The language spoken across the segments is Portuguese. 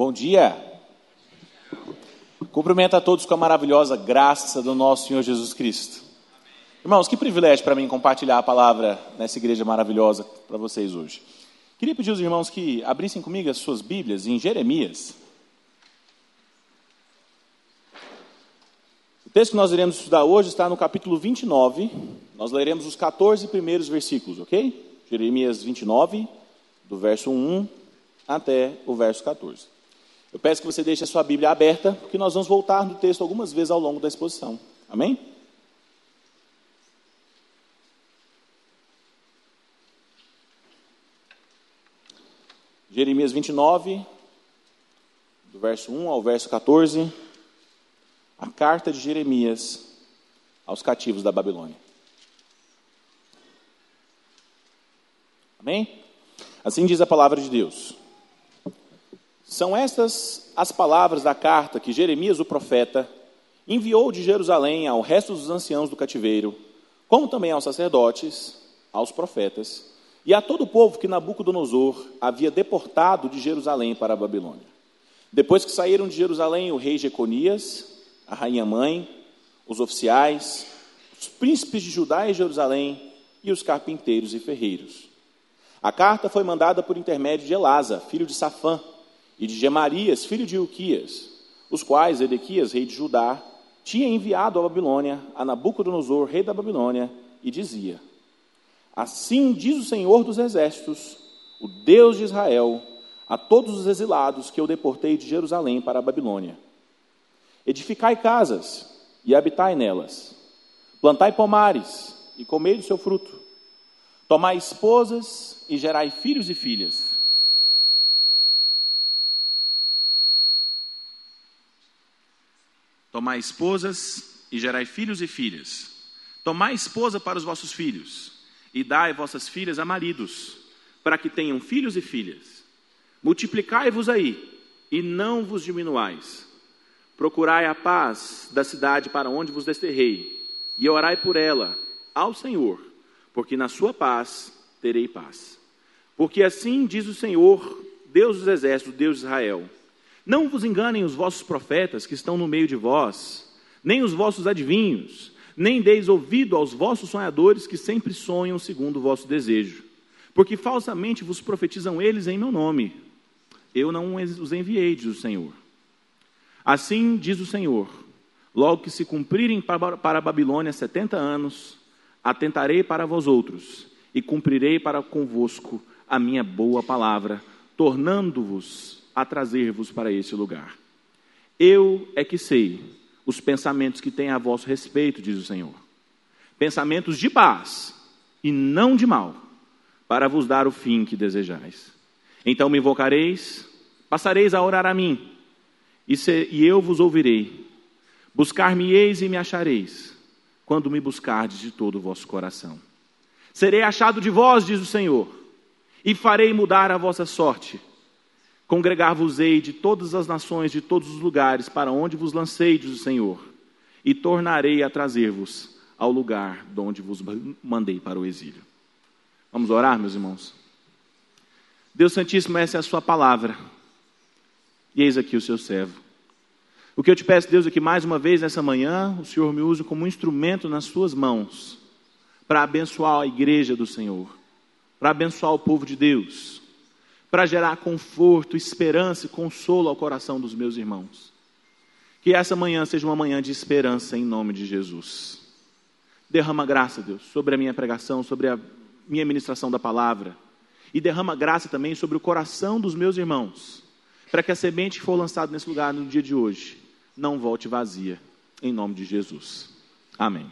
Bom dia. Cumprimento a todos com a maravilhosa graça do nosso Senhor Jesus Cristo. Irmãos, que privilégio para mim compartilhar a palavra nessa igreja maravilhosa para vocês hoje. Queria pedir aos irmãos que abrissem comigo as suas Bíblias em Jeremias. O texto que nós iremos estudar hoje está no capítulo 29. Nós leremos os 14 primeiros versículos, ok? Jeremias 29, do verso 1 até o verso 14. Eu peço que você deixe a sua Bíblia aberta, porque nós vamos voltar no texto algumas vezes ao longo da exposição. Amém? Jeremias 29, do verso 1 ao verso 14, a carta de Jeremias aos cativos da Babilônia. Amém? Assim diz a palavra de Deus. São estas as palavras da carta que Jeremias, o profeta, enviou de Jerusalém ao resto dos anciãos do cativeiro, como também aos sacerdotes, aos profetas e a todo o povo que Nabucodonosor havia deportado de Jerusalém para a Babilônia. Depois que saíram de Jerusalém o rei Jeconias, a rainha mãe, os oficiais, os príncipes de Judá e Jerusalém e os carpinteiros e ferreiros. A carta foi mandada por intermédio de Elasa, filho de Safã, e de Gemarias, filho de Uquias, os quais Edequias, rei de Judá, tinha enviado à Babilônia a Nabucodonosor, rei da Babilônia, e dizia: Assim diz o Senhor dos exércitos, o Deus de Israel, a todos os exilados que eu deportei de Jerusalém para a Babilônia: Edificai casas e habitai nelas, plantai pomares e comei do seu fruto, tomai esposas e gerai filhos e filhas Tomai esposas e gerai filhos e filhas. Tomai esposa para os vossos filhos, e dai vossas filhas a maridos, para que tenham filhos e filhas. Multiplicai-vos aí, e não vos diminuais. Procurai a paz da cidade para onde vos desterrei, e orai por ela ao Senhor, porque na sua paz terei paz. Porque assim diz o Senhor, Deus dos exércitos, Deus de Israel não vos enganem os vossos profetas que estão no meio de vós, nem os vossos adivinhos, nem deis ouvido aos vossos sonhadores que sempre sonham segundo o vosso desejo. Porque falsamente vos profetizam eles em meu nome. Eu não os enviei, diz o Senhor. Assim diz o Senhor: logo que se cumprirem para a Babilônia setenta anos, atentarei para vós outros e cumprirei para convosco a minha boa palavra, tornando-vos a trazer-vos para esse lugar. Eu é que sei os pensamentos que têm a vosso respeito, diz o Senhor. Pensamentos de paz e não de mal, para vos dar o fim que desejais. Então me invocareis, passareis a orar a mim, e, se, e eu vos ouvirei. Buscar-me-eis e me achareis, quando me buscardes de todo o vosso coração. Serei achado de vós, diz o Senhor, e farei mudar a vossa sorte Congregar-vos-ei de todas as nações, de todos os lugares, para onde vos lancei, diz o Senhor, e tornarei a trazer-vos ao lugar de onde vos mandei para o exílio. Vamos orar, meus irmãos? Deus Santíssimo, essa é a sua palavra. E eis aqui o seu servo. O que eu te peço, Deus, é que mais uma vez nessa manhã o Senhor me use como um instrumento nas suas mãos para abençoar a igreja do Senhor, para abençoar o povo de Deus para gerar conforto, esperança e consolo ao coração dos meus irmãos. Que essa manhã seja uma manhã de esperança em nome de Jesus. Derrama graça, Deus, sobre a minha pregação, sobre a minha ministração da palavra. E derrama graça também sobre o coração dos meus irmãos, para que a semente que for lançada nesse lugar no dia de hoje não volte vazia, em nome de Jesus. Amém.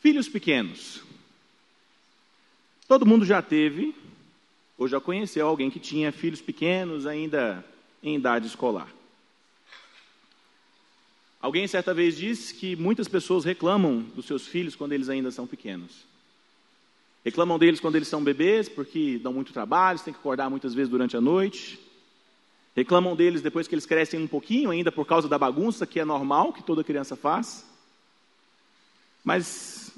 Filhos pequenos, Todo mundo já teve ou já conheceu alguém que tinha filhos pequenos ainda em idade escolar. Alguém certa vez disse que muitas pessoas reclamam dos seus filhos quando eles ainda são pequenos. Reclamam deles quando eles são bebês, porque dão muito trabalho, têm que acordar muitas vezes durante a noite. Reclamam deles depois que eles crescem um pouquinho, ainda por causa da bagunça, que é normal, que toda criança faz. Mas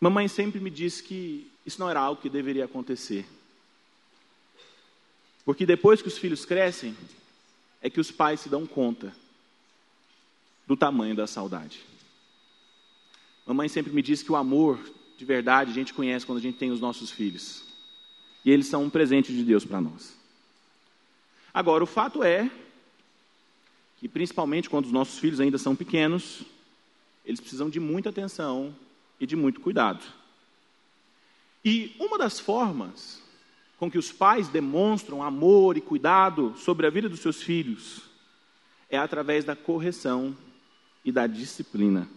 mamãe sempre me disse que isso não era algo que deveria acontecer. Porque depois que os filhos crescem, é que os pais se dão conta do tamanho da saudade. Mamãe sempre me disse que o amor de verdade a gente conhece quando a gente tem os nossos filhos. E eles são um presente de Deus para nós. Agora, o fato é que, principalmente quando os nossos filhos ainda são pequenos, eles precisam de muita atenção e de muito cuidado. E uma das formas com que os pais demonstram amor e cuidado sobre a vida dos seus filhos é através da correção e da disciplina.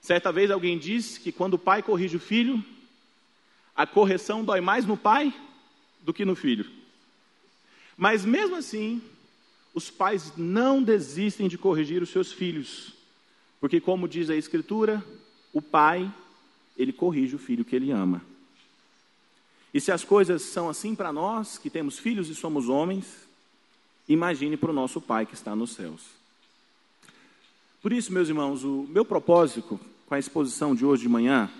Certa vez alguém disse que quando o pai corrige o filho, a correção dói mais no pai do que no filho. Mas mesmo assim, os pais não desistem de corrigir os seus filhos, porque como diz a escritura, o pai, ele corrige o filho que ele ama. E se as coisas são assim para nós, que temos filhos e somos homens, imagine para o nosso pai que está nos céus. Por isso, meus irmãos, o meu propósito com a exposição de hoje de manhã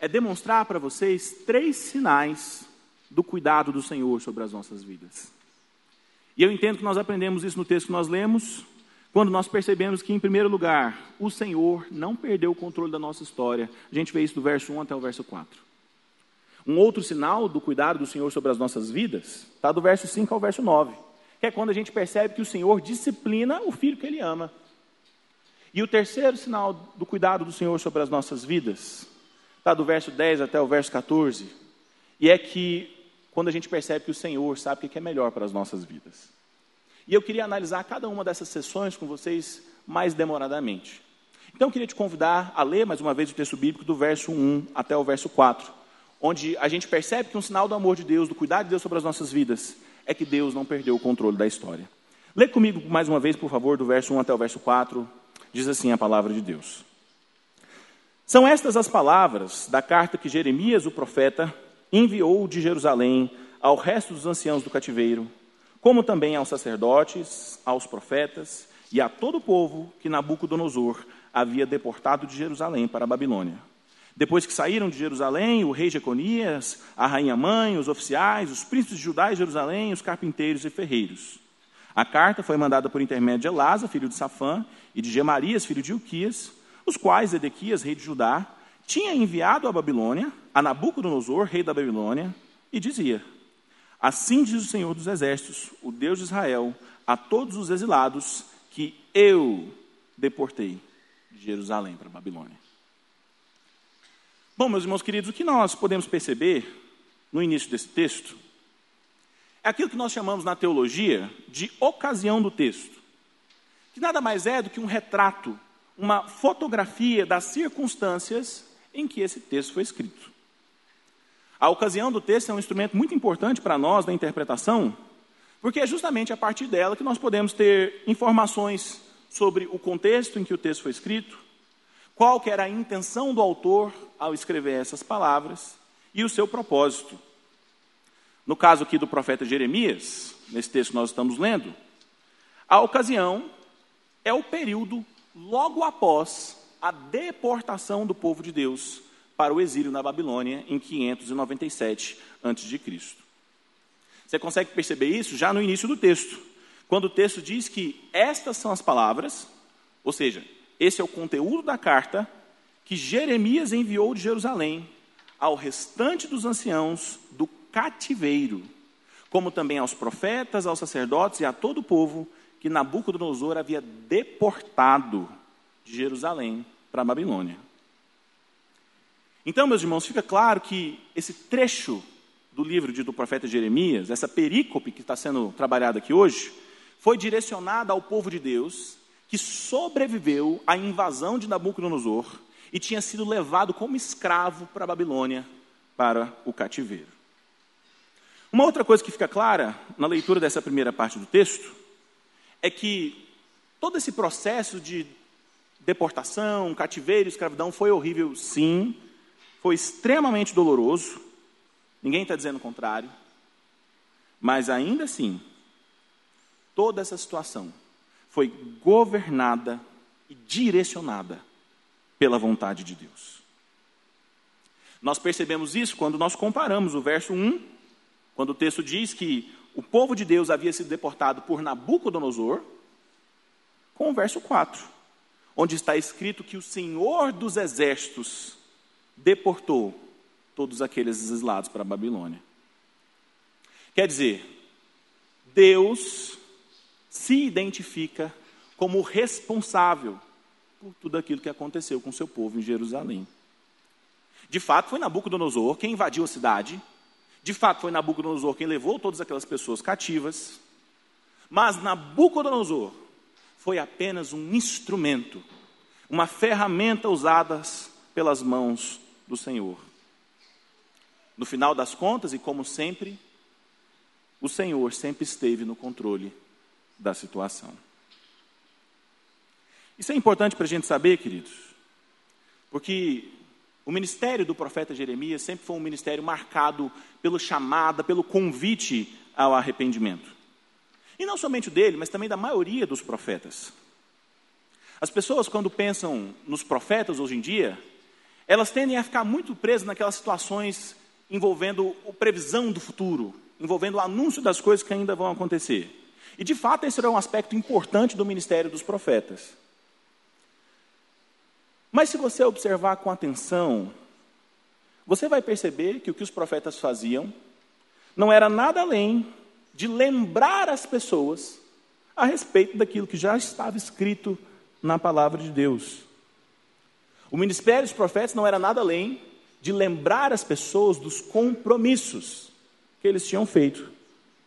é demonstrar para vocês três sinais do cuidado do Senhor sobre as nossas vidas. E eu entendo que nós aprendemos isso no texto que nós lemos, quando nós percebemos que, em primeiro lugar, o Senhor não perdeu o controle da nossa história. A gente vê isso do verso 1 até o verso 4. Um outro sinal do cuidado do Senhor sobre as nossas vidas está do verso 5 ao verso 9, que é quando a gente percebe que o Senhor disciplina o filho que ele ama. E o terceiro sinal do cuidado do Senhor sobre as nossas vidas, está do verso 10 até o verso 14, e é que quando a gente percebe que o Senhor sabe o que é melhor para as nossas vidas. E eu queria analisar cada uma dessas sessões com vocês mais demoradamente. Então eu queria te convidar a ler mais uma vez o texto bíblico do verso 1 até o verso 4, onde a gente percebe que um sinal do amor de Deus, do cuidado de Deus sobre as nossas vidas, é que Deus não perdeu o controle da história. Lê comigo mais uma vez, por favor, do verso 1 até o verso 4, Diz assim a palavra de Deus. São estas as palavras da carta que Jeremias, o profeta, enviou de Jerusalém ao resto dos anciãos do cativeiro, como também aos sacerdotes, aos profetas e a todo o povo que Nabucodonosor havia deportado de Jerusalém para a Babilônia. Depois que saíram de Jerusalém, o rei Jeconias, a rainha mãe, os oficiais, os príncipes de Judá e Jerusalém, os carpinteiros e ferreiros. A carta foi mandada por intermédio de Elasa, filho de Safã, e de Gemarias, filho de Uquias, os quais Edequias, rei de Judá, tinha enviado à Babilônia, a Nabucodonosor, rei da Babilônia, e dizia: Assim diz o Senhor dos Exércitos, o Deus de Israel, a todos os exilados que eu deportei de Jerusalém para a Babilônia. Bom, meus irmãos queridos, o que nós podemos perceber no início desse texto é aquilo que nós chamamos na teologia de ocasião do texto, que nada mais é do que um retrato, uma fotografia das circunstâncias em que esse texto foi escrito. A ocasião do texto é um instrumento muito importante para nós na interpretação, porque é justamente a partir dela que nós podemos ter informações sobre o contexto em que o texto foi escrito, qual que era a intenção do autor ao escrever essas palavras e o seu propósito. No caso aqui do profeta Jeremias, nesse texto que nós estamos lendo, a ocasião é o período logo após a deportação do povo de Deus para o exílio na Babilônia em 597 a.C. Você consegue perceber isso já no início do texto, quando o texto diz que estas são as palavras, ou seja, esse é o conteúdo da carta que Jeremias enviou de Jerusalém ao restante dos anciãos do cativeiro, como também aos profetas, aos sacerdotes e a todo o povo que Nabucodonosor havia deportado de Jerusalém para a Babilônia. Então, meus irmãos, fica claro que esse trecho do livro do profeta Jeremias, essa perícope que está sendo trabalhada aqui hoje, foi direcionada ao povo de Deus que sobreviveu à invasão de Nabucodonosor e tinha sido levado como escravo para a Babilônia, para o cativeiro. Uma outra coisa que fica clara na leitura dessa primeira parte do texto é que todo esse processo de deportação, cativeiro, escravidão foi horrível, sim, foi extremamente doloroso, ninguém está dizendo o contrário, mas ainda assim, toda essa situação foi governada e direcionada pela vontade de Deus. Nós percebemos isso quando nós comparamos o verso 1 Quando o texto diz que o povo de Deus havia sido deportado por Nabucodonosor, com o verso 4, onde está escrito que o Senhor dos exércitos deportou todos aqueles exilados para a Babilônia. Quer dizer, Deus se identifica como responsável por tudo aquilo que aconteceu com seu povo em Jerusalém. De fato, foi Nabucodonosor quem invadiu a cidade. De fato, foi Nabucodonosor quem levou todas aquelas pessoas cativas. Mas Nabucodonosor foi apenas um instrumento, uma ferramenta usada pelas mãos do Senhor. No final das contas, e como sempre, o Senhor sempre esteve no controle da situação. Isso é importante para a gente saber, queridos, porque o ministério do profeta Jeremias sempre foi um ministério marcado pelo chamada, pelo convite ao arrependimento. E não somente dele, mas também da maioria dos profetas. As pessoas, quando pensam nos profetas hoje em dia, elas tendem a ficar muito presas naquelas situações envolvendo a previsão do futuro, envolvendo o anúncio das coisas que ainda vão acontecer. E de fato, esse é um aspecto importante do ministério dos profetas. Mas se você observar com atenção, você vai perceber que o que os profetas faziam não era nada além de lembrar as pessoas a respeito daquilo que já estava escrito na palavra de Deus. O ministério dos profetas não era nada além de lembrar as pessoas dos compromissos que eles tinham feito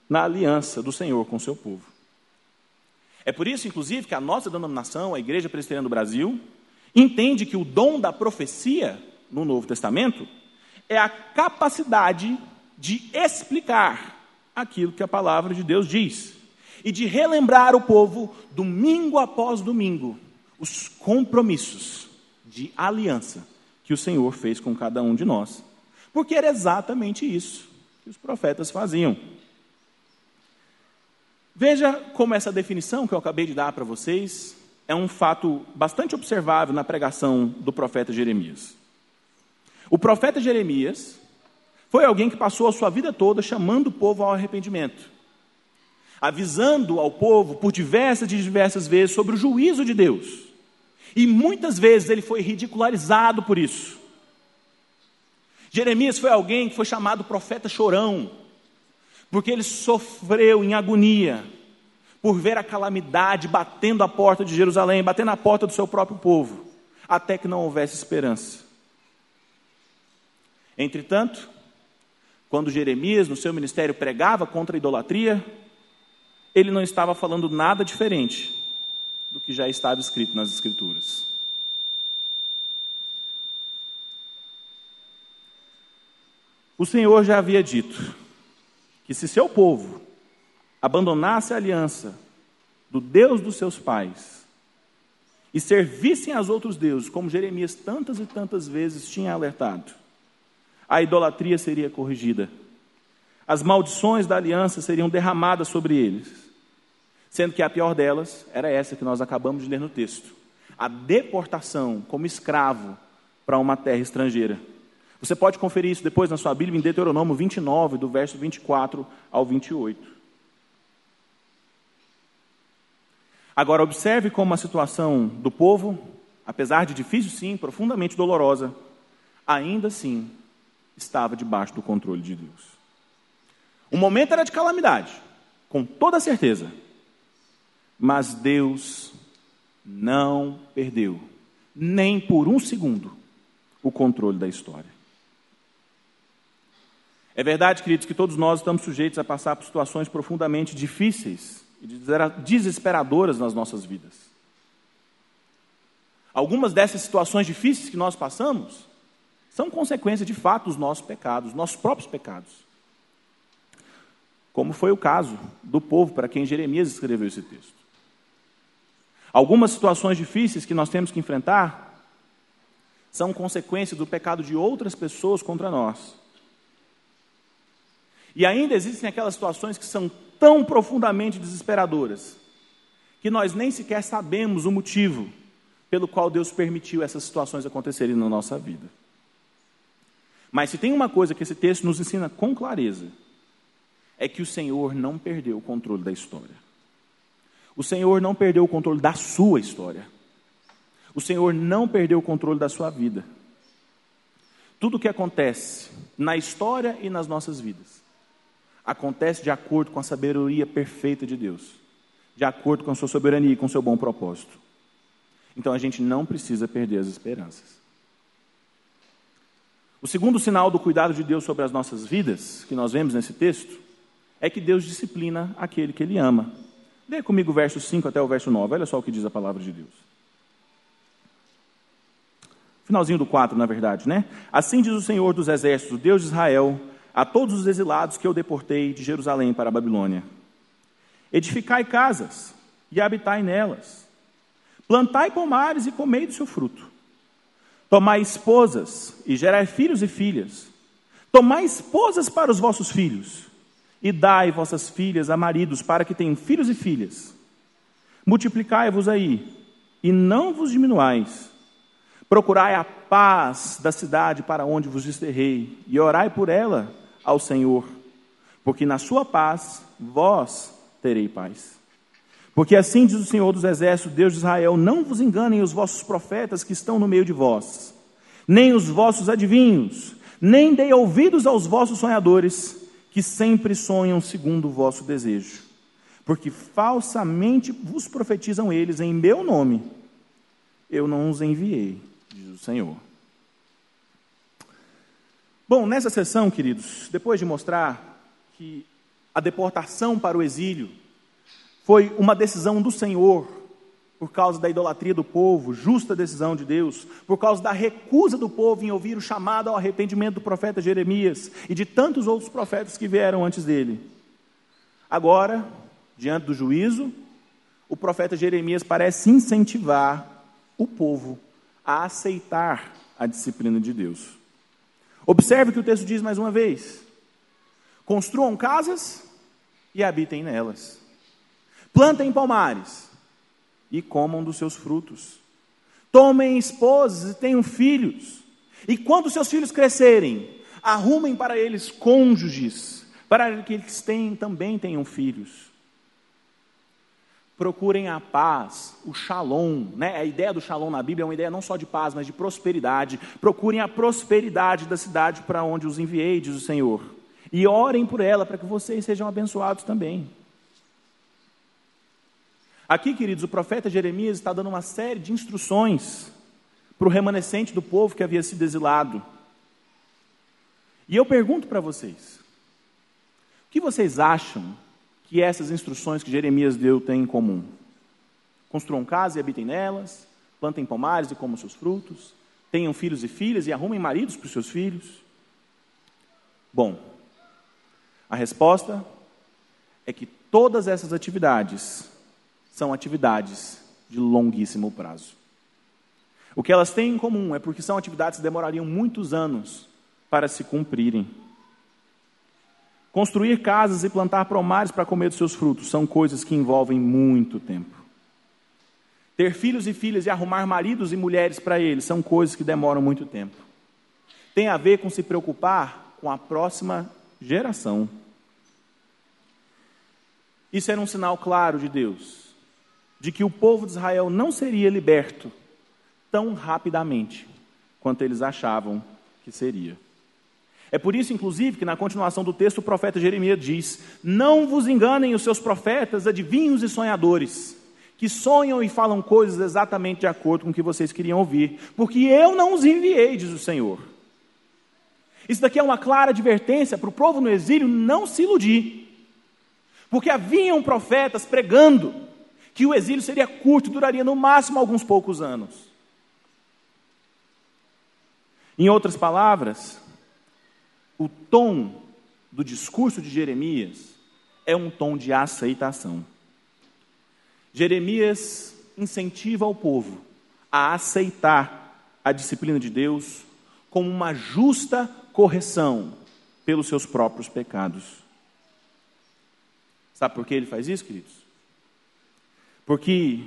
na aliança do Senhor com o seu povo. É por isso, inclusive, que a nossa denominação, a Igreja Presbiteriana do Brasil, entende que o dom da profecia no Novo Testamento é a capacidade de explicar aquilo que a palavra de Deus diz e de relembrar o povo, domingo após domingo, os compromissos de aliança que o Senhor fez com cada um de nós. Porque era exatamente isso que os profetas faziam. Veja como essa definição que eu acabei de dar para vocês é um fato bastante observável na pregação do profeta Jeremias. O profeta Jeremias foi alguém que passou a sua vida toda chamando o povo ao arrependimento, avisando ao povo por diversas e diversas vezes sobre o juízo de Deus. E muitas vezes ele foi ridicularizado por isso. Jeremias foi alguém que foi chamado profeta chorão, porque ele sofreu em agonia por ver a calamidade batendo a porta de Jerusalém, batendo a porta do seu próprio povo, até que não houvesse esperança. Entretanto, quando Jeremias, no seu ministério, pregava contra a idolatria, ele não estava falando nada diferente do que já estava escrito nas Escrituras. O Senhor já havia dito que se seu povo abandonasse a aliança do Deus dos seus pais e servissem aos outros deuses, como Jeremias tantas e tantas vezes tinha alertado, a idolatria seria corrigida. As maldições da aliança seriam derramadas sobre eles. Sendo que a pior delas era essa que nós acabamos de ler no texto: a deportação como escravo para uma terra estrangeira. Você pode conferir isso depois na sua Bíblia, em Deuteronômio 29, do verso 24 ao 28. Agora, observe como a situação do povo, apesar de difícil, sim, profundamente dolorosa, ainda assim estava debaixo do controle de Deus. O momento era de calamidade, com toda certeza. Mas Deus não perdeu, nem por um segundo, o controle da história. É verdade, queridos, que todos nós estamos sujeitos a passar por situações profundamente difíceis e desesperadoras nas nossas vidas. Algumas dessas situações difíceis que nós passamos são consequência de fato dos nossos pecados, nossos próprios pecados. Como foi o caso do povo para quem Jeremias escreveu esse texto. Algumas situações difíceis que nós temos que enfrentar são consequência do pecado de outras pessoas contra nós. E ainda existem aquelas situações que são tão profundamente desesperadoras que nós nem sequer sabemos o motivo pelo qual Deus permitiu essas situações acontecerem na nossa vida. Mas se tem uma coisa que esse texto nos ensina com clareza, é que o Senhor não perdeu o controle da história. O Senhor não perdeu o controle da sua história. O Senhor não perdeu o controle da sua vida. Tudo o que acontece na história e nas nossas vidas acontece de acordo com a sabedoria perfeita de Deus, de acordo com a sua soberania e com o seu bom propósito. Então a gente não precisa perder as esperanças. O segundo sinal do cuidado de Deus sobre as nossas vidas, que nós vemos nesse texto, é que Deus disciplina aquele que Ele ama. Lê comigo o verso 5 até o verso 9, olha só o que diz a palavra de Deus. Finalzinho do 4, na verdade, né? Assim diz o Senhor dos Exércitos, Deus de Israel, a todos os exilados que eu deportei de Jerusalém para a Babilônia: Edificai casas e habitai nelas, plantai pomares e comei do seu fruto, tomai esposas e gerai filhos e filhas, tomai esposas para os vossos filhos e dai vossas filhas a maridos, para que tenham filhos e filhas. Multiplicai-vos aí, e não vos diminuais. Procurai a paz da cidade para onde vos desterrei, e orai por ela ao Senhor, porque na sua paz vós terei paz. Porque assim diz o Senhor dos Exércitos, Deus de Israel: não vos enganem os vossos profetas que estão no meio de vós, nem os vossos adivinhos, nem dei ouvidos aos vossos sonhadores que sempre sonham segundo o vosso desejo. Porque falsamente vos profetizam eles em meu nome. Eu não os enviei, diz o Senhor. Bom, nessa sessão, queridos, depois de mostrar que a deportação para o exílio foi uma decisão do Senhor por causa da idolatria do povo, justa decisão de Deus, por causa da recusa do povo em ouvir o chamado ao arrependimento do profeta Jeremias e de tantos outros profetas que vieram antes dele. Agora, diante do juízo, o profeta Jeremias parece incentivar o povo a aceitar a disciplina de Deus. Observe o que o texto diz mais uma vez: construam casas e habitem nelas, plantem palmares e comam dos seus frutos. Tomem esposas e tenham filhos. E quando seus filhos crescerem, arrumem para eles cônjuges, para que eles tenham, também tenham filhos. Procurem a paz, o shalom, né? A ideia do shalom na Bíblia é uma ideia não só de paz, mas de prosperidade. Procurem a prosperidade da cidade para onde os enviei, diz o Senhor. E orem por ela, para que vocês sejam abençoados também. Aqui, queridos, o profeta Jeremias está dando uma série de instruções para o remanescente do povo que havia sido exilado. E eu pergunto para vocês: o que vocês acham que essas instruções que Jeremias deu têm em comum? Construam casa e habitem nelas, plantem pomares e comam seus frutos, tenham filhos e filhas e arrumem maridos para os seus filhos. Bom, a resposta é que todas essas atividades são atividades de longuíssimo prazo. O que elas têm em comum é porque são atividades que demorariam muitos anos para se cumprirem. Construir casas e plantar pomares para comer dos seus frutos são coisas que envolvem muito tempo. Ter filhos e filhas e arrumar maridos e mulheres para eles são coisas que demoram muito tempo. Tem a ver com se preocupar com a próxima geração. Isso era um sinal claro de Deus de que o povo de Israel não seria liberto tão rapidamente quanto eles achavam que seria. É por isso, inclusive, que na continuação do texto o profeta Jeremias diz: Não vos enganem os seus profetas, adivinhos e sonhadores, que sonham e falam coisas exatamente de acordo com o que vocês queriam ouvir, porque eu não os enviei, diz o Senhor. Isso daqui é uma clara advertência para o povo no exílio não se iludir, porque haviam profetas pregando que o exílio seria curto, duraria no máximo alguns poucos anos. Em outras palavras, o tom do discurso de Jeremias é um tom de aceitação. Jeremias incentiva o povo a aceitar a disciplina de Deus como uma justa correção pelos seus próprios pecados. Sabe por que ele faz isso, queridos? Porque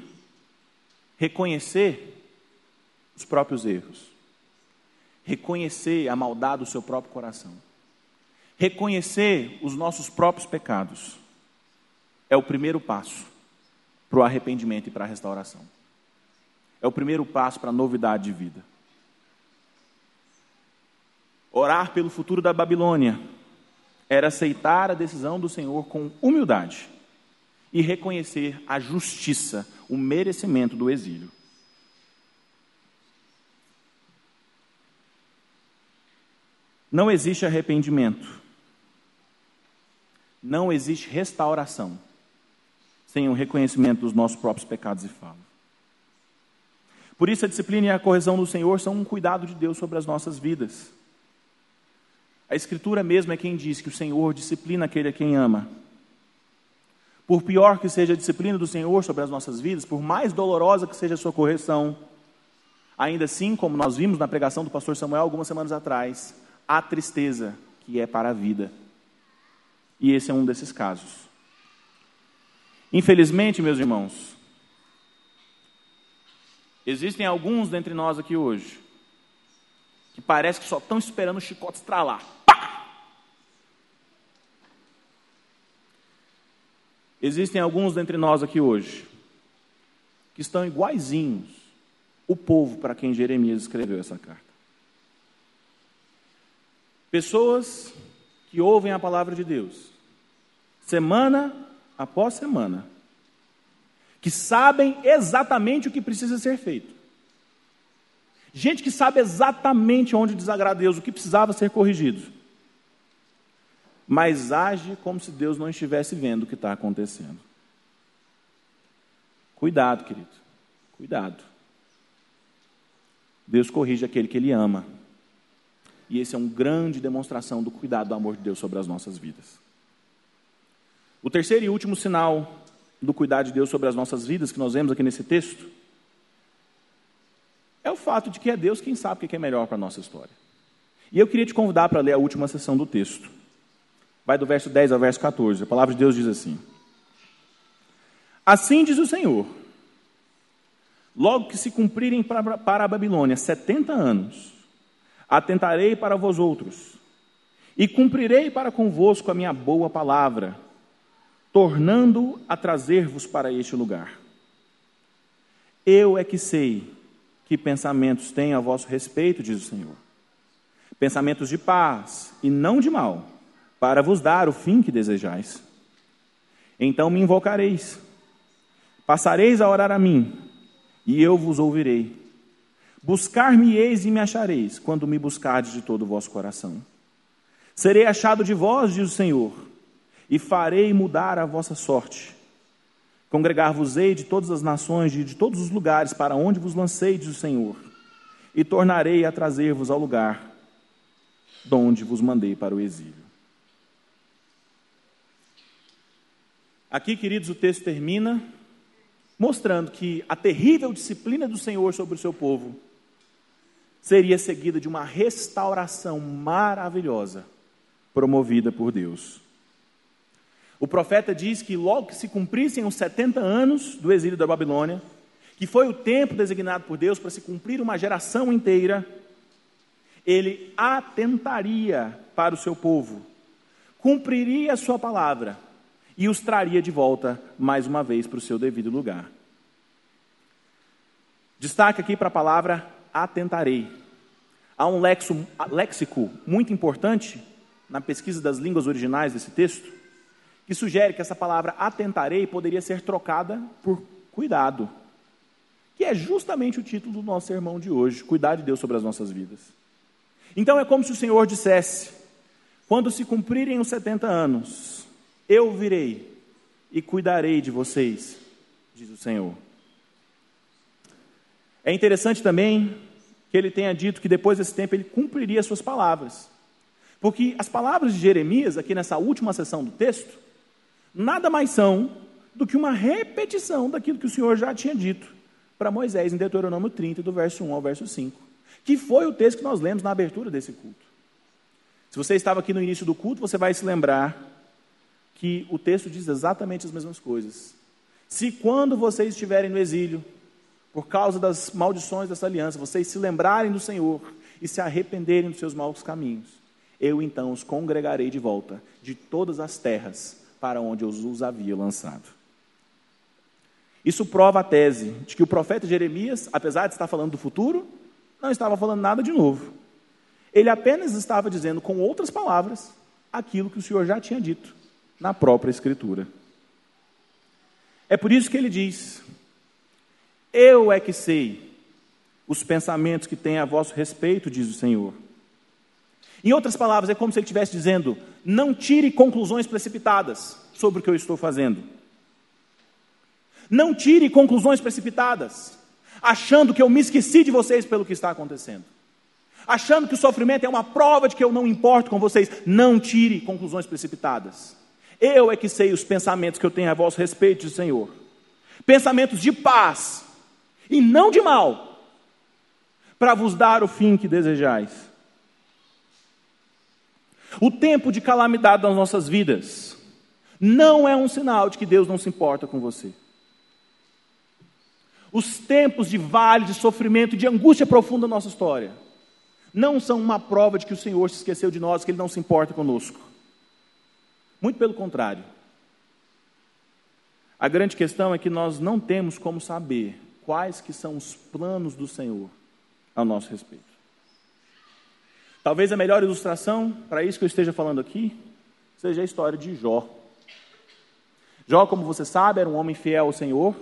reconhecer os próprios erros, reconhecer a maldade do seu próprio coração, Reconhecer os nossos próprios pecados é o primeiro passo para o arrependimento e para a restauração. É o primeiro passo para a novidade de vida. Orar pelo futuro da Babilônia era aceitar a decisão do Senhor com humildade e reconhecer a justiça, o merecimento do exílio. Não existe arrependimento, não existe restauração sem o reconhecimento dos nossos próprios pecados e falhas. Por isso, a disciplina e a correção do Senhor são um cuidado de Deus sobre as nossas vidas. A Escritura mesmo é quem diz que o Senhor disciplina aquele a quem ama. Por pior que seja a disciplina do Senhor sobre as nossas vidas, por mais dolorosa que seja a sua correção, ainda assim, como nós vimos na pregação do pastor Samuel algumas semanas atrás, há tristeza que é para a vida. E esse é um desses casos. Infelizmente, meus irmãos, existem alguns dentre nós aqui hoje que parece que só estão esperando o chicote estralar. Existem alguns dentre nós aqui hoje que estão iguaizinhos o povo para quem Jeremias escreveu essa carta. Pessoas que ouvem a palavra de Deus, semana após semana, que sabem exatamente o que precisa ser feito, Gente que sabe exatamente onde desagrada Deus, o que precisava ser corrigido. Mas age como se Deus não estivesse vendo o que está acontecendo. Cuidado, querido. Cuidado. Deus corrige aquele que Ele ama. E esse é uma grande demonstração do cuidado do amor de Deus sobre as nossas vidas. O terceiro e último sinal do cuidado de Deus sobre as nossas vidas, que nós vemos aqui nesse texto, é o fato de que é Deus quem sabe o que é melhor para a nossa história. E eu queria te convidar para ler a última sessão do texto. Vai do verso 10 ao verso 14. A palavra de Deus diz assim: Assim diz o Senhor: Logo que se cumprirem para, a Babilônia setenta anos, atentarei para vós outros, e cumprirei para convosco a minha boa palavra, tornando a trazer-vos para este lugar. Eu é que sei que pensamentos tenho a vosso respeito, diz o Senhor. Pensamentos de paz e não de mal, para vos dar o fim que desejais. Então me invocareis, passareis a orar a mim, e eu vos ouvirei. Buscar-me-eis e me achareis, quando me buscardes de todo o vosso coração. Serei achado de vós, diz o Senhor, e farei mudar a vossa sorte Congregar-vos-ei de todas as nações e de todos os lugares para onde vos lancei, diz o Senhor, e tornarei a trazer-vos ao lugar de onde vos mandei para o exílio. Aqui, queridos, o texto termina mostrando que a terrível disciplina do Senhor sobre o seu povo seria seguida de uma restauração maravilhosa promovida por Deus. O profeta diz que logo que se cumprissem os 70 anos do exílio da Babilônia, que foi o tempo designado por Deus para se cumprir uma geração inteira, ele atentaria para o seu povo, cumpriria a sua palavra e os traria de volta mais uma vez para o seu devido lugar. Destaque aqui para a palavra atentarei. Há um léxico muito importante na pesquisa das línguas originais desse texto, que sugere que essa palavra atentarei poderia ser trocada por cuidado, que é justamente o título do nosso sermão de hoje: cuidar de Deus sobre as nossas vidas. Então é como se o Senhor dissesse: quando se cumprirem os 70 anos, eu virei e cuidarei de vocês, diz o Senhor. É interessante também que ele tenha dito que depois desse tempo ele cumpriria suas palavras. Porque as palavras de Jeremias, aqui nessa última sessão do texto, nada mais são do que uma repetição daquilo que o Senhor já tinha dito para Moisés em Deuteronômio 30, do verso 1 ao verso 5, que foi o texto que nós lemos na abertura desse culto. Se você estava aqui no início do culto, você vai se lembrar que o texto diz exatamente as mesmas coisas. Se quando vocês estiverem no exílio, por causa das maldições dessa aliança, vocês se lembrarem do Senhor e se arrependerem dos seus maus caminhos, eu então os congregarei de volta de todas as terras para onde eu os havia lançado. Isso prova a tese de que o profeta Jeremias, apesar de estar falando do futuro, não estava falando nada de novo. Ele apenas estava dizendo, com outras palavras, aquilo que o Senhor já tinha dito na própria Escritura. É por isso que ele diz: Eu é que sei os pensamentos que têm a vosso respeito, diz o Senhor. Em outras palavras, é como se ele estivesse dizendo: Não tire conclusões precipitadas sobre o que eu estou fazendo. Não tire conclusões precipitadas, achando que eu me esqueci de vocês pelo que está acontecendo. Achando que o sofrimento é uma prova de que eu não importo com vocês. Não tire conclusões precipitadas. Eu é que sei os pensamentos que eu tenho a vosso respeito, Senhor. Pensamentos de paz e não de mal, para vos dar o fim que desejais. O tempo de calamidade das nossas vidas não é um sinal de que Deus não se importa com você. Os tempos de vale, de sofrimento, de angústia profunda da nossa história não são uma prova de que o Senhor se esqueceu de nós, que Ele não se importa conosco. Muito pelo contrário. A grande questão é que nós não temos como saber quais que são os planos do Senhor ao nosso respeito. Talvez a melhor ilustração para isso que eu esteja falando aqui seja a história de Jó. Jó, como você sabe, era um homem fiel ao Senhor,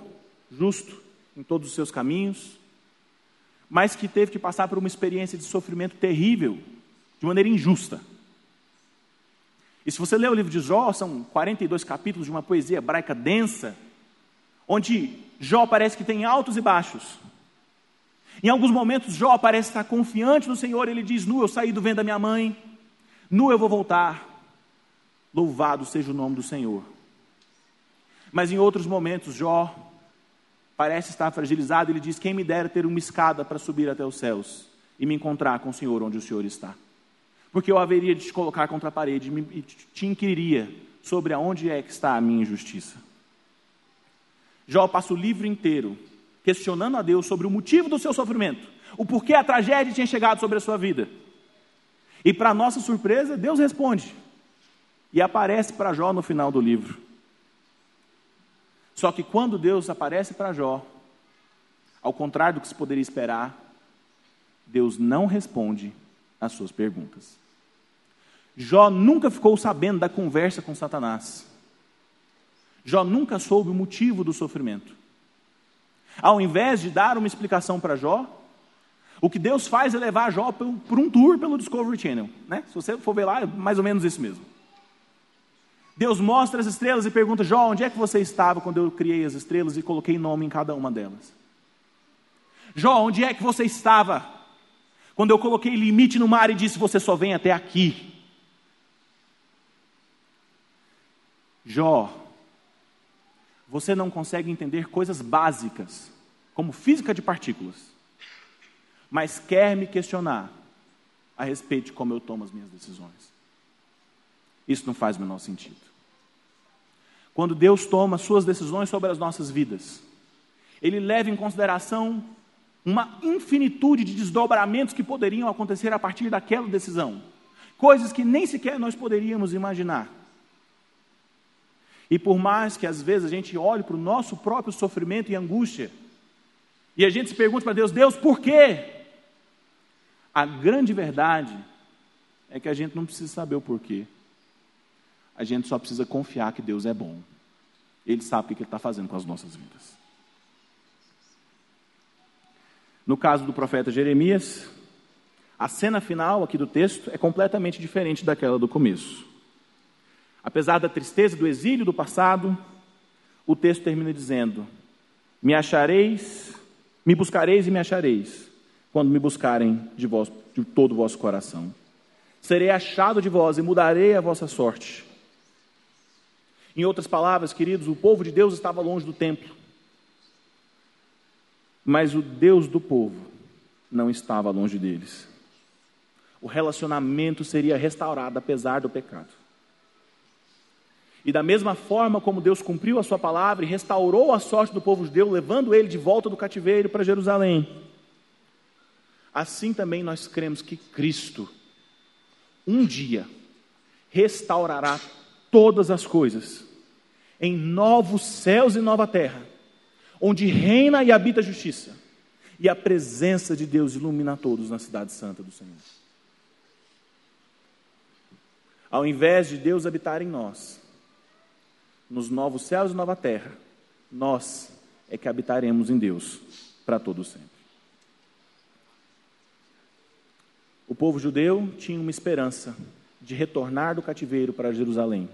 justo em todos os seus caminhos, mas que teve que passar por uma experiência de sofrimento terrível, de maneira injusta. E se você ler o livro de Jó, são 42 capítulos de uma poesia hebraica densa, onde Jó parece que tem altos e baixos. Em alguns momentos, Jó parece estar confiante no Senhor, ele diz: Nu, eu saí do vento da minha mãe, nu eu vou voltar. Louvado seja o nome do Senhor. Mas em outros momentos, Jó parece estar fragilizado, ele diz: Quem me dera ter uma escada para subir até os céus e me encontrar com o Senhor onde o Senhor está porque eu haveria de te colocar contra a parede e te inquiriria sobre aonde é que está a minha injustiça. Jó passa o livro inteiro questionando a Deus sobre o motivo do seu sofrimento, o porquê a tragédia tinha chegado sobre a sua vida. E para nossa surpresa, Deus responde. E aparece para Jó no final do livro. Só que quando Deus aparece para Jó, ao contrário do que se poderia esperar, Deus não responde às suas perguntas. Jó nunca ficou sabendo da conversa com Satanás. Jó nunca soube o motivo do sofrimento. Ao invés de dar uma explicação para Jó, o que Deus faz é levar Jó por um tour pelo Discovery Channel. Né? Se você for ver lá, é mais ou menos isso mesmo. Deus mostra as estrelas e pergunta: Jó, onde é que você estava quando eu criei as estrelas e coloquei nome em cada uma delas? Jó, onde é que você estava quando eu coloquei limite no mar e disse: Você só vem até aqui? Jó, você não consegue entender coisas básicas, como física de partículas, mas quer me questionar a respeito de como eu tomo as minhas decisões. Isso não faz o menor sentido. Quando Deus toma suas decisões sobre as nossas vidas, Ele leva em consideração uma infinitude de desdobramentos que poderiam acontecer a partir daquela decisão, coisas que nem sequer nós poderíamos imaginar. E por mais que às vezes a gente olhe para o nosso próprio sofrimento e angústia, e a gente se pergunta para Deus: Deus, por quê? A grande verdade é que a gente não precisa saber o porquê. A gente só precisa confiar que Deus é bom. Ele sabe o que Ele está fazendo com as nossas vidas. No caso do profeta Jeremias, a cena final aqui do texto é completamente diferente daquela do começo. Apesar da tristeza do exílio do passado, o texto termina dizendo: Me achareis, me buscareis e me achareis, quando me buscarem de, vós, de todo o vosso coração. Serei achado de vós e mudarei a vossa sorte. Em outras palavras, queridos, o povo de Deus estava longe do templo, mas o Deus do povo não estava longe deles. O relacionamento seria restaurado apesar do pecado. E da mesma forma como Deus cumpriu a sua palavra e restaurou a sorte do povo judeu, levando ele de volta do cativeiro para Jerusalém, assim também nós cremos que Cristo um dia, restaurará todas as coisas, em novos céus e nova terra, onde reina e habita a justiça, e a presença de Deus ilumina todos na cidade santa do Senhor. Ao invés de Deus habitar em nós, nos novos céus e nova terra, nós é que habitaremos em Deus para todo sempre. O povo judeu tinha uma esperança de retornar do cativeiro para Jerusalém.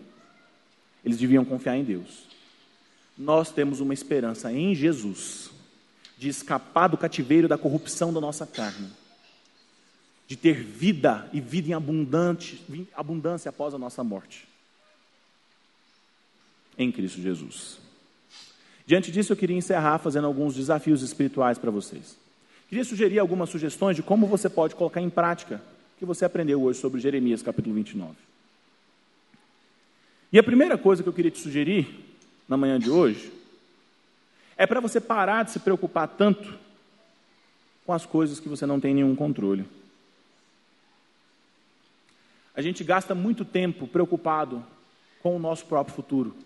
Eles deviam confiar em Deus. Nós temos uma esperança em Jesus de escapar do cativeiro da corrupção da nossa carne, de ter vida e vida em abundante, abundância após a nossa morte. Em Cristo Jesus. Diante disso, eu queria encerrar fazendo alguns desafios espirituais para vocês. Queria sugerir algumas sugestões de como você pode colocar em prática o que você aprendeu hoje sobre Jeremias capítulo 29. E a primeira coisa que eu queria te sugerir na manhã de hoje é para você parar de se preocupar tanto com as coisas que você não tem nenhum controle. A gente gasta muito tempo preocupado com o nosso próprio futuro,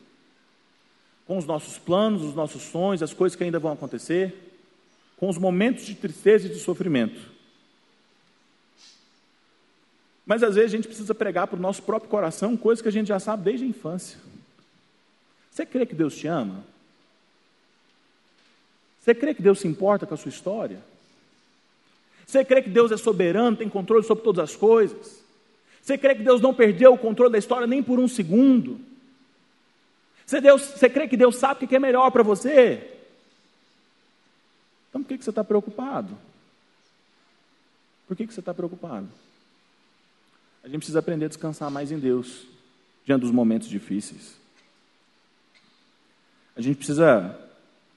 com os nossos planos, os nossos sonhos, as coisas que ainda vão acontecer, com os momentos de tristeza e de sofrimento. Mas às vezes a gente precisa pregar para o nosso próprio coração coisas que a gente já sabe desde a infância. Você crê que Deus te ama? Você crê que Deus se importa com a sua história? Você crê que Deus é soberano, tem controle sobre todas as coisas? Você crê que Deus não perdeu o controle da história nem por um segundo? Você, Deus, você crê que Deus sabe o que é melhor para você? Então por que, que você está preocupado? Por que, que você está preocupado? A gente precisa aprender a descansar mais em Deus diante dos momentos difíceis. A gente precisa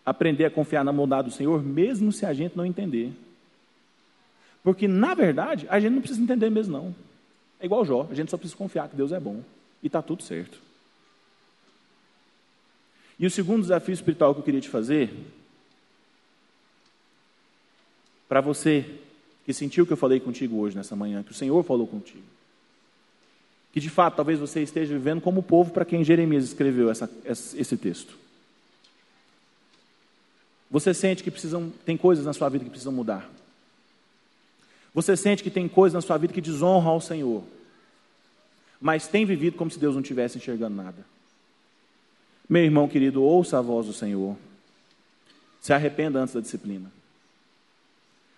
aprender a confiar na bondade do Senhor, mesmo se a gente não entender. Porque, na verdade, a gente não precisa entender mesmo, não. É igual Jó, a gente só precisa confiar que Deus é bom e está tudo certo. E o segundo desafio espiritual que eu queria te fazer, para você que sentiu o que eu falei contigo hoje, nessa manhã, que o Senhor falou contigo, que de fato talvez você esteja vivendo como o povo para quem Jeremias escreveu essa, esse texto. Você sente que precisam, tem coisas na sua vida que precisam mudar. Você sente que tem coisas na sua vida que desonram ao Senhor. Mas tem vivido como se Deus não estivesse enxergando nada. Meu irmão querido, ouça a voz do Senhor. Se arrependa antes da disciplina.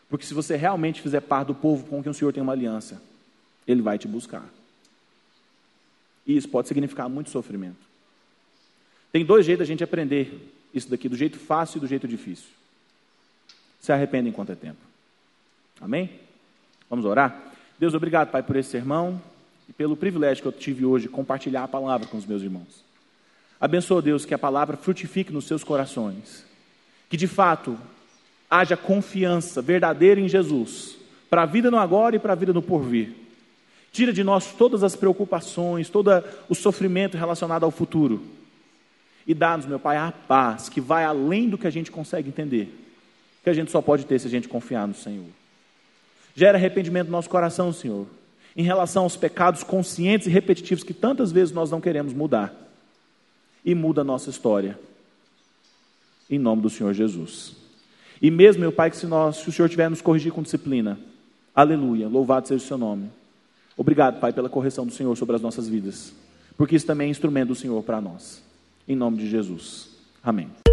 Porque se você realmente fizer parte do povo com quem o Senhor tem uma aliança, Ele vai te buscar. E isso pode significar muito sofrimento. Tem dois jeitos da gente aprender isso daqui, do jeito fácil e do jeito difícil. Se arrependa enquanto é tempo. Amém? Vamos orar? Deus, obrigado, Pai, por esse sermão e pelo privilégio que eu tive hoje de compartilhar a palavra com os meus irmãos. Abençoa, Deus, que a palavra frutifique nos seus corações. Que de fato haja confiança verdadeira em Jesus, para a vida no agora e para a vida no porvir. Tira de nós todas as preocupações, todo o sofrimento relacionado ao futuro e dá-nos, meu Pai, a paz que vai além do que a gente consegue entender, que a gente só pode ter se a gente confiar no Senhor. Gera arrependimento no nosso coração, Senhor, em relação aos pecados conscientes e repetitivos que tantas vezes nós não queremos mudar. E muda a nossa história. Em nome do Senhor Jesus. E mesmo, meu Pai, que se, nós, se o Senhor tiver nos corrigir com disciplina, aleluia, louvado seja o seu nome. Obrigado, Pai, pela correção do Senhor sobre as nossas vidas, porque isso também é instrumento do Senhor para nós. Em nome de Jesus. Amém.